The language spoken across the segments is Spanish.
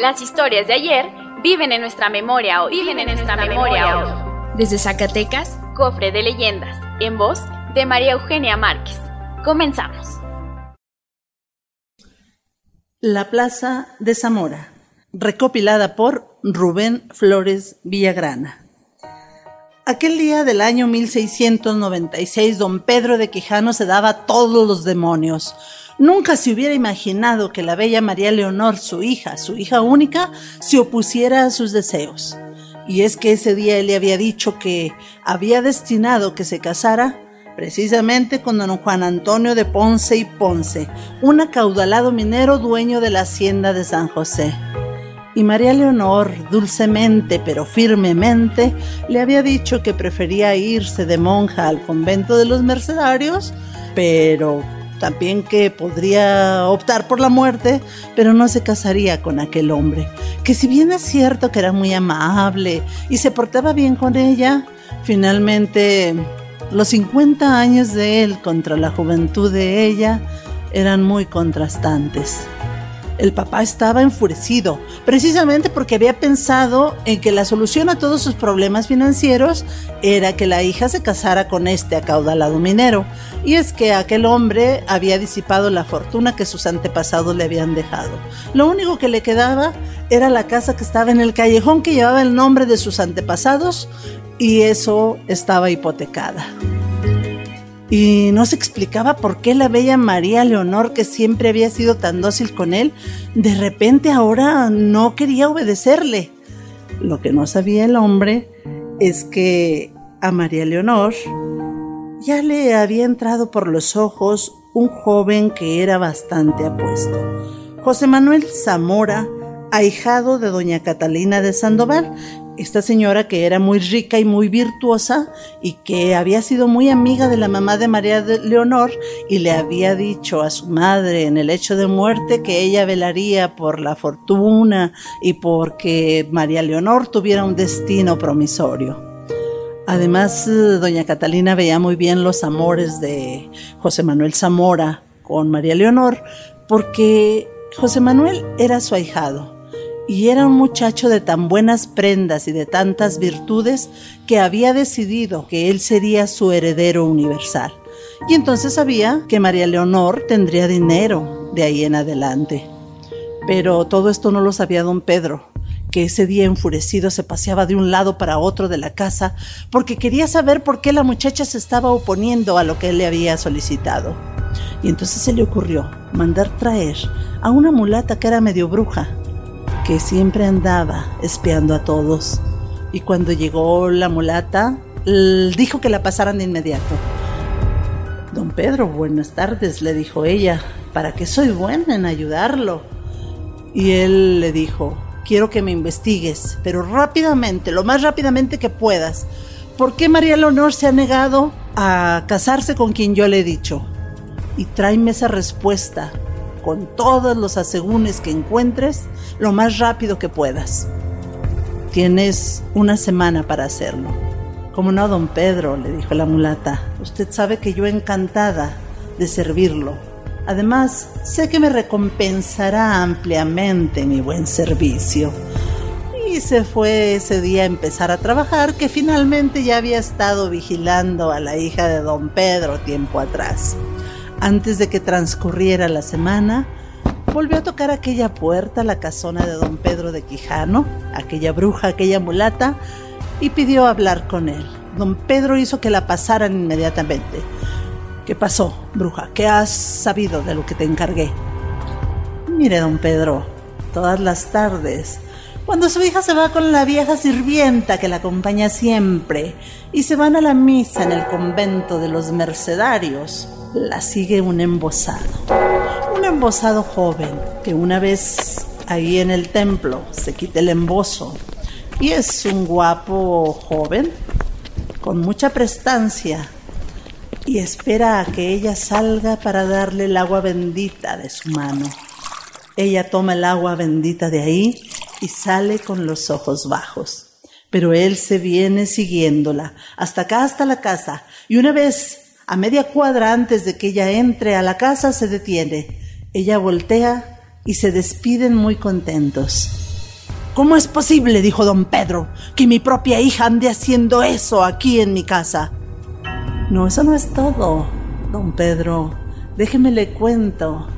Las historias de ayer viven en nuestra memoria hoy. Viven en nuestra memoria hoy. Desde Zacatecas, Cofre de leyendas, en voz de María Eugenia Márquez. Comenzamos. La Plaza de Zamora, recopilada por Rubén Flores Villagrana. Aquel día del año 1696, don Pedro de Quijano se daba todos los demonios. Nunca se hubiera imaginado que la bella María Leonor, su hija, su hija única, se opusiera a sus deseos. Y es que ese día él le había dicho que había destinado que se casara precisamente con don Juan Antonio de Ponce y Ponce, un acaudalado minero dueño de la hacienda de San José. Y María Leonor, dulcemente pero firmemente, le había dicho que prefería irse de monja al convento de los mercedarios, pero también que podría optar por la muerte, pero no se casaría con aquel hombre, que si bien es cierto que era muy amable y se portaba bien con ella, finalmente los 50 años de él contra la juventud de ella eran muy contrastantes. El papá estaba enfurecido, precisamente porque había pensado en que la solución a todos sus problemas financieros era que la hija se casara con este acaudalado minero. Y es que aquel hombre había disipado la fortuna que sus antepasados le habían dejado. Lo único que le quedaba era la casa que estaba en el callejón que llevaba el nombre de sus antepasados y eso estaba hipotecada y no se explicaba por qué la bella María Leonor, que siempre había sido tan dócil con él, de repente ahora no quería obedecerle. Lo que no sabía el hombre es que a María Leonor ya le había entrado por los ojos un joven que era bastante apuesto. José Manuel Zamora, ahijado de doña Catalina de Sandoval, esta señora que era muy rica y muy virtuosa y que había sido muy amiga de la mamá de María Leonor y le había dicho a su madre en el hecho de muerte que ella velaría por la fortuna y porque María Leonor tuviera un destino promisorio. Además, doña Catalina veía muy bien los amores de José Manuel Zamora con María Leonor porque José Manuel era su ahijado y era un muchacho de tan buenas prendas y de tantas virtudes que había decidido que él sería su heredero universal. Y entonces sabía que María Leonor tendría dinero de ahí en adelante. Pero todo esto no lo sabía don Pedro, que ese día enfurecido se paseaba de un lado para otro de la casa porque quería saber por qué la muchacha se estaba oponiendo a lo que él le había solicitado. Y entonces se le ocurrió mandar traer a una mulata que era medio bruja que siempre andaba espiando a todos. Y cuando llegó la mulata, dijo que la pasaran de inmediato. Don Pedro, buenas tardes, le dijo ella, ¿para qué soy buena en ayudarlo? Y él le dijo, quiero que me investigues, pero rápidamente, lo más rápidamente que puedas. ¿Por qué María Leonor se ha negado a casarse con quien yo le he dicho? Y tráeme esa respuesta con todos los asegúnes que encuentres lo más rápido que puedas. Tienes una semana para hacerlo. Como no, don Pedro, le dijo la mulata, usted sabe que yo encantada de servirlo. Además, sé que me recompensará ampliamente mi buen servicio. Y se fue ese día a empezar a trabajar, que finalmente ya había estado vigilando a la hija de don Pedro tiempo atrás. Antes de que transcurriera la semana, volvió a tocar aquella puerta, la casona de don Pedro de Quijano, aquella bruja, aquella mulata, y pidió hablar con él. Don Pedro hizo que la pasaran inmediatamente. ¿Qué pasó, bruja? ¿Qué has sabido de lo que te encargué? Mire, don Pedro, todas las tardes, cuando su hija se va con la vieja sirvienta que la acompaña siempre, y se van a la misa en el convento de los mercedarios, la sigue un embosado. Un embosado joven que una vez ahí en el templo se quita el embozo y es un guapo joven con mucha prestancia y espera a que ella salga para darle el agua bendita de su mano. Ella toma el agua bendita de ahí y sale con los ojos bajos. Pero él se viene siguiéndola hasta acá, hasta la casa, y una vez, a media cuadra antes de que ella entre a la casa, se detiene. Ella voltea y se despiden muy contentos. ¿Cómo es posible, dijo don Pedro, que mi propia hija ande haciendo eso aquí en mi casa? No, eso no es todo, don Pedro. Déjeme le cuento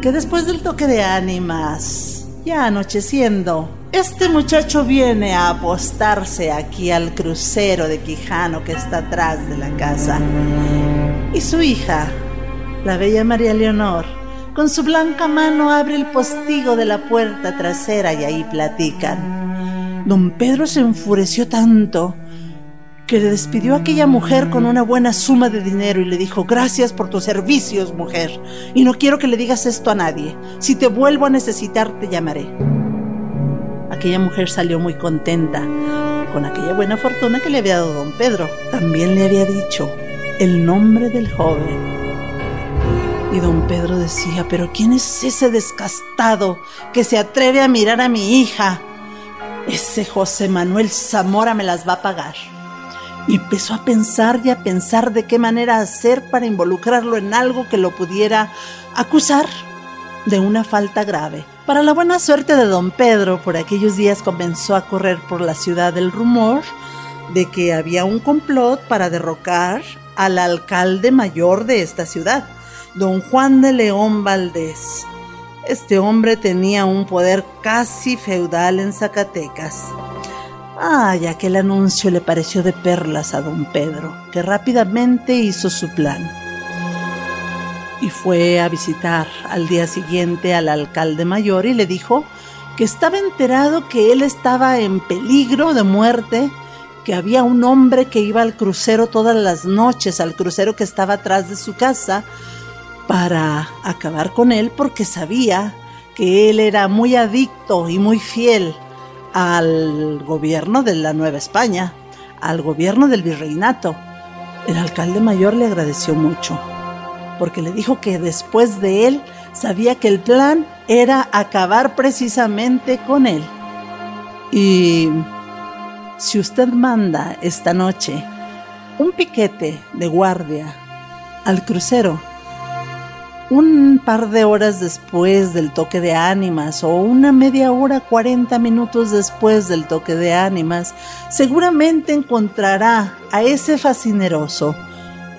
que después del toque de ánimas, ya anocheciendo, este muchacho viene a apostarse aquí al crucero de Quijano que está atrás de la casa. Y su hija, la bella María Leonor, con su blanca mano abre el postigo de la puerta trasera y ahí platican. Don Pedro se enfureció tanto que le despidió a aquella mujer con una buena suma de dinero y le dijo, gracias por tus servicios, mujer, y no quiero que le digas esto a nadie. Si te vuelvo a necesitar, te llamaré. Aquella mujer salió muy contenta con aquella buena fortuna que le había dado don Pedro. También le había dicho el nombre del joven. Y don Pedro decía, pero ¿quién es ese descastado que se atreve a mirar a mi hija? Ese José Manuel Zamora me las va a pagar. Y empezó a pensar y a pensar de qué manera hacer para involucrarlo en algo que lo pudiera acusar de una falta grave. Para la buena suerte de don Pedro, por aquellos días comenzó a correr por la ciudad el rumor de que había un complot para derrocar al alcalde mayor de esta ciudad, don Juan de León Valdés. Este hombre tenía un poder casi feudal en Zacatecas. Ay, aquel anuncio le pareció de perlas a don Pedro, que rápidamente hizo su plan. Y fue a visitar al día siguiente al alcalde mayor y le dijo que estaba enterado que él estaba en peligro de muerte, que había un hombre que iba al crucero todas las noches, al crucero que estaba atrás de su casa, para acabar con él porque sabía que él era muy adicto y muy fiel al gobierno de la Nueva España, al gobierno del virreinato. El alcalde mayor le agradeció mucho, porque le dijo que después de él sabía que el plan era acabar precisamente con él. Y si usted manda esta noche un piquete de guardia al crucero, un par de horas después del toque de ánimas o una media hora, 40 minutos después del toque de ánimas, seguramente encontrará a ese fascineroso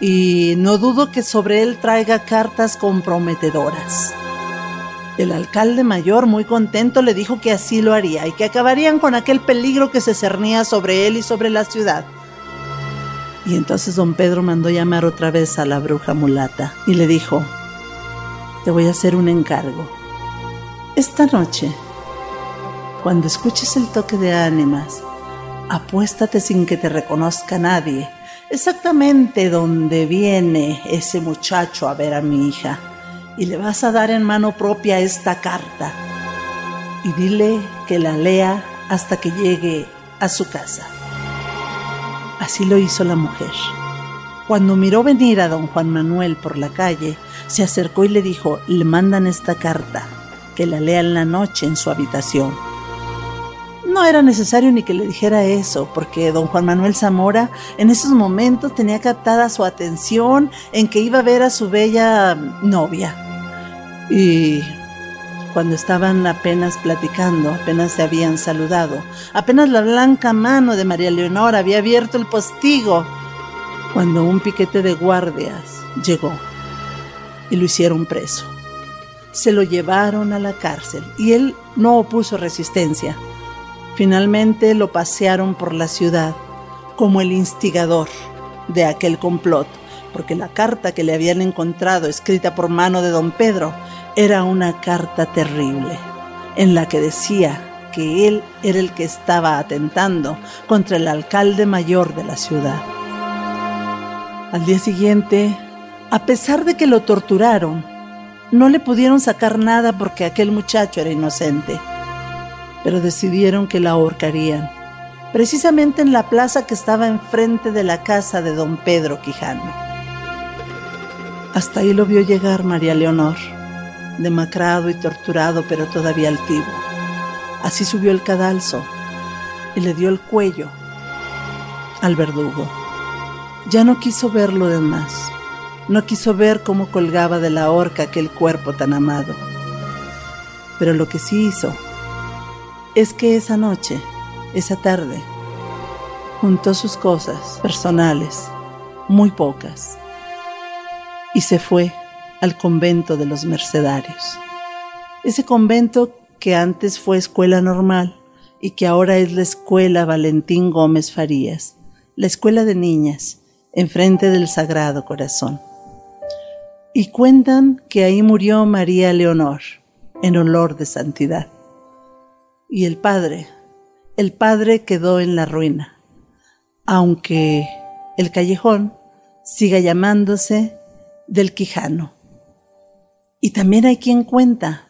y no dudo que sobre él traiga cartas comprometedoras. El alcalde mayor, muy contento, le dijo que así lo haría y que acabarían con aquel peligro que se cernía sobre él y sobre la ciudad. Y entonces don Pedro mandó llamar otra vez a la bruja mulata y le dijo, te voy a hacer un encargo. Esta noche, cuando escuches el toque de ánimas, apuéstate sin que te reconozca nadie, exactamente donde viene ese muchacho a ver a mi hija, y le vas a dar en mano propia esta carta, y dile que la lea hasta que llegue a su casa. Así lo hizo la mujer. Cuando miró venir a don Juan Manuel por la calle, se acercó y le dijo, le mandan esta carta, que la lea en la noche en su habitación. No era necesario ni que le dijera eso, porque don Juan Manuel Zamora en esos momentos tenía captada su atención en que iba a ver a su bella novia. Y cuando estaban apenas platicando, apenas se habían saludado, apenas la blanca mano de María Leonor había abierto el postigo cuando un piquete de guardias llegó y lo hicieron preso. Se lo llevaron a la cárcel y él no opuso resistencia. Finalmente lo pasearon por la ciudad como el instigador de aquel complot, porque la carta que le habían encontrado escrita por mano de don Pedro era una carta terrible, en la que decía que él era el que estaba atentando contra el alcalde mayor de la ciudad. Al día siguiente, A pesar de que lo torturaron, no le pudieron sacar nada porque aquel muchacho era inocente, pero decidieron que la ahorcarían, precisamente en la plaza que estaba enfrente de la casa de don Pedro Quijano. Hasta ahí lo vio llegar María Leonor, demacrado y torturado, pero todavía altivo. Así subió el cadalso y le dio el cuello al verdugo. Ya no quiso ver lo demás. No quiso ver cómo colgaba de la horca aquel cuerpo tan amado. Pero lo que sí hizo es que esa noche, esa tarde, juntó sus cosas personales, muy pocas, y se fue al convento de los mercedarios. Ese convento que antes fue escuela normal y que ahora es la escuela Valentín Gómez Farías, la escuela de niñas, enfrente del Sagrado Corazón. Y cuentan que ahí murió María Leonor, en olor de santidad. Y el padre, el padre quedó en la ruina, aunque el callejón siga llamándose del Quijano. Y también hay quien cuenta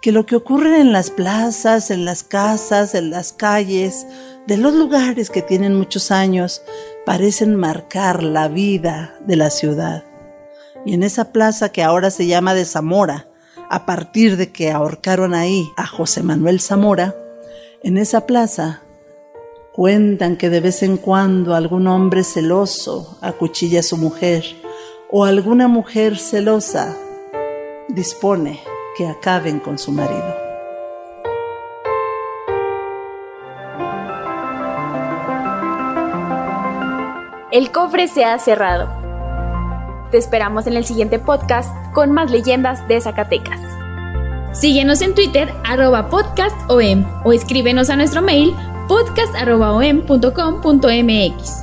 que lo que ocurre en las plazas, en las casas, en las calles, de los lugares que tienen muchos años, parecen marcar la vida de la ciudad. Y en esa plaza que ahora se llama de Zamora, a partir de que ahorcaron ahí a José Manuel Zamora, en esa plaza cuentan que de vez en cuando algún hombre celoso acuchilla a su mujer o alguna mujer celosa dispone que acaben con su marido. El cofre se ha cerrado. Te esperamos en el siguiente podcast con más leyendas de Zacatecas. Síguenos en Twitter, arroba podcastom, o escríbenos a nuestro mail podcast.om.com.mx.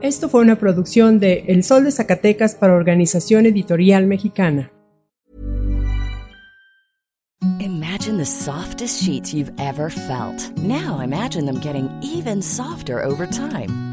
Esto fue una producción de El Sol de Zacatecas para Organización Editorial Mexicana. Imagine the softest sheets you've ever felt. Now imagine them getting even softer over time.